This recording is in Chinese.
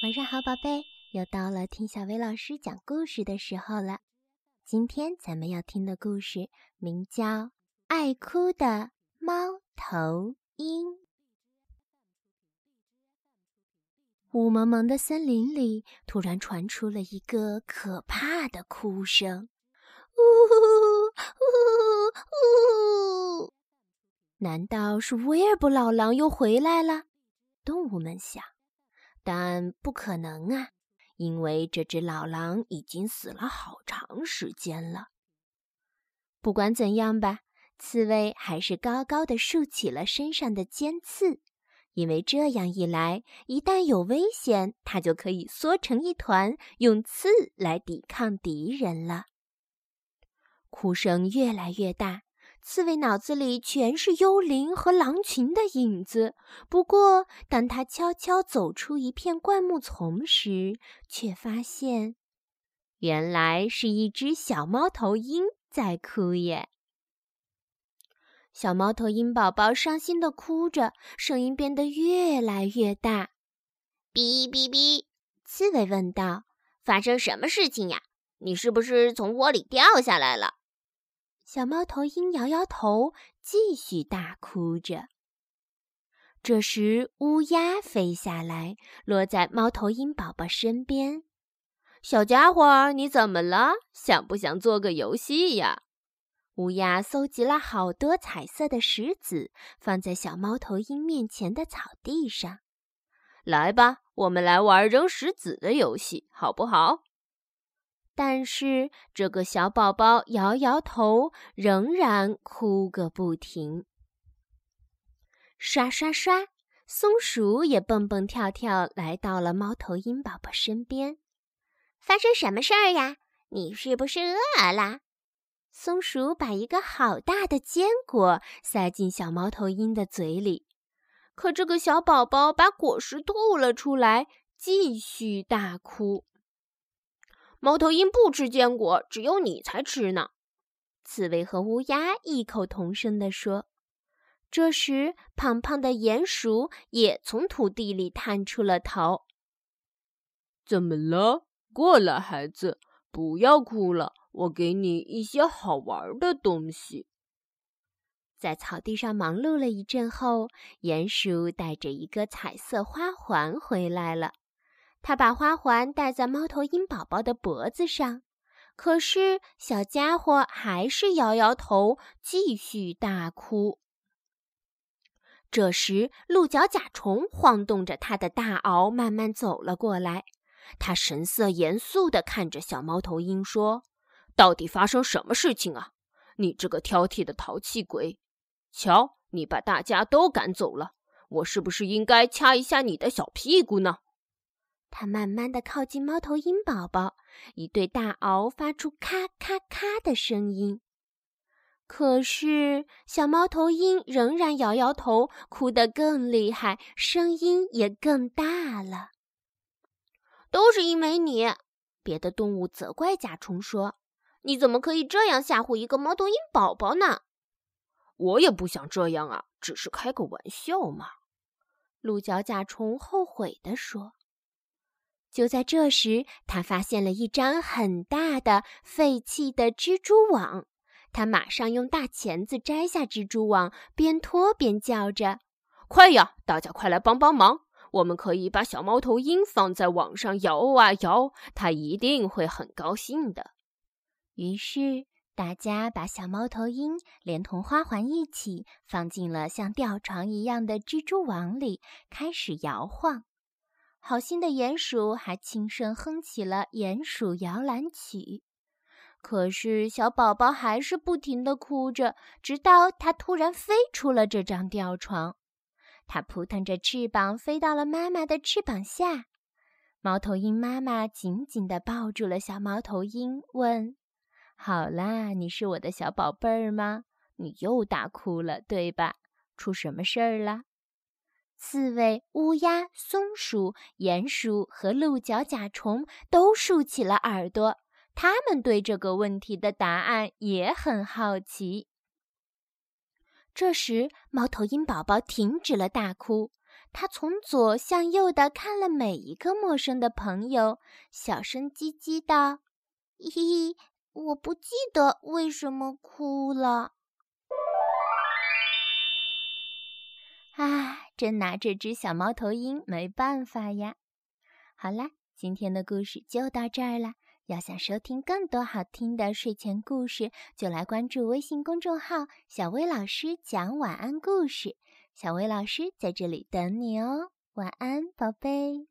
晚上好，宝贝，又到了听小薇老师讲故事的时候了。今天咱们要听的故事名叫《爱哭的猫头鹰》。雾蒙蒙的森林里，突然传出了一个可怕的哭声：“呜呜呜！”难道是威尔伯老狼又回来了？动物们想。但不可能啊，因为这只老狼已经死了好长时间了。不管怎样吧，刺猬还是高高的竖起了身上的尖刺，因为这样一来，一旦有危险，它就可以缩成一团，用刺来抵抗敌人了。哭声越来越大。刺猬脑子里全是幽灵和狼群的影子。不过，当他悄悄走出一片灌木丛时，却发现，原来是一只小猫头鹰在哭耶。小猫头鹰宝宝伤心的哭着，声音变得越来越大。哔哔哔！刺猬问道：“发生什么事情呀？你是不是从窝里掉下来了？”小猫头鹰摇摇头，继续大哭着。这时，乌鸦飞下来，落在猫头鹰宝宝身边。“小家伙，你怎么了？想不想做个游戏呀？”乌鸦搜集了好多彩色的石子，放在小猫头鹰面前的草地上。“来吧，我们来玩扔石子的游戏，好不好？”但是这个小宝宝摇摇头，仍然哭个不停。刷刷刷，松鼠也蹦蹦跳跳来到了猫头鹰宝宝身边。发生什么事儿呀？你是不是饿了？松鼠把一个好大的坚果塞进小猫头鹰的嘴里，可这个小宝宝把果实吐了出来，继续大哭。猫头鹰不吃坚果，只有你才吃呢。刺猬和乌鸦异口同声地说。这时，胖胖的鼹鼠也从土地里探出了头。怎么了？过来，孩子，不要哭了，我给你一些好玩的东西。在草地上忙碌了一阵后，鼹鼠带着一个彩色花环回来了。他把花环戴在猫头鹰宝宝的脖子上，可是小家伙还是摇摇头，继续大哭。这时，鹿角甲虫晃动着它的大螯，慢慢走了过来。他神色严肃地看着小猫头鹰说：“到底发生什么事情啊？你这个挑剔的淘气鬼！瞧，你把大家都赶走了，我是不是应该掐一下你的小屁股呢？”它慢慢的靠近猫头鹰宝宝，一对大螯发出咔咔咔的声音。可是小猫头鹰仍然摇摇头，哭得更厉害，声音也更大了。都是因为你！别的动物责怪甲虫说：“你怎么可以这样吓唬一个猫头鹰宝宝呢？”我也不想这样啊，只是开个玩笑嘛。鹿角甲虫后悔地说。就在这时，他发现了一张很大的废弃的蜘蛛网。他马上用大钳子摘下蜘蛛网，边拖边叫着：“快呀，大家快来帮帮忙！我们可以把小猫头鹰放在网上摇啊摇，它一定会很高兴的。”于是，大家把小猫头鹰连同花环一起放进了像吊床一样的蜘蛛网里，开始摇晃。好心的鼹鼠还轻声哼起了《鼹鼠摇篮曲》，可是小宝宝还是不停地哭着，直到它突然飞出了这张吊床。它扑腾着翅膀飞到了妈妈的翅膀下。猫头鹰妈妈紧紧地抱住了小猫头鹰，问：“好啦，你是我的小宝贝儿吗？你又大哭了，对吧？出什么事儿了？”刺猬、乌鸦、松鼠、鼹鼠和鹿角甲虫都竖起了耳朵，他们对这个问题的答案也很好奇。这时，猫头鹰宝宝停止了大哭，他从左向右的看了每一个陌生的朋友，小声唧唧道：“嘿嘿，我不记得为什么哭了。”真拿这只小猫头鹰没办法呀。好啦，今天的故事就到这儿了。要想收听更多好听的睡前故事，就来关注微信公众号“小薇老师讲晚安故事”。小薇老师在这里等你哦，晚安，宝贝。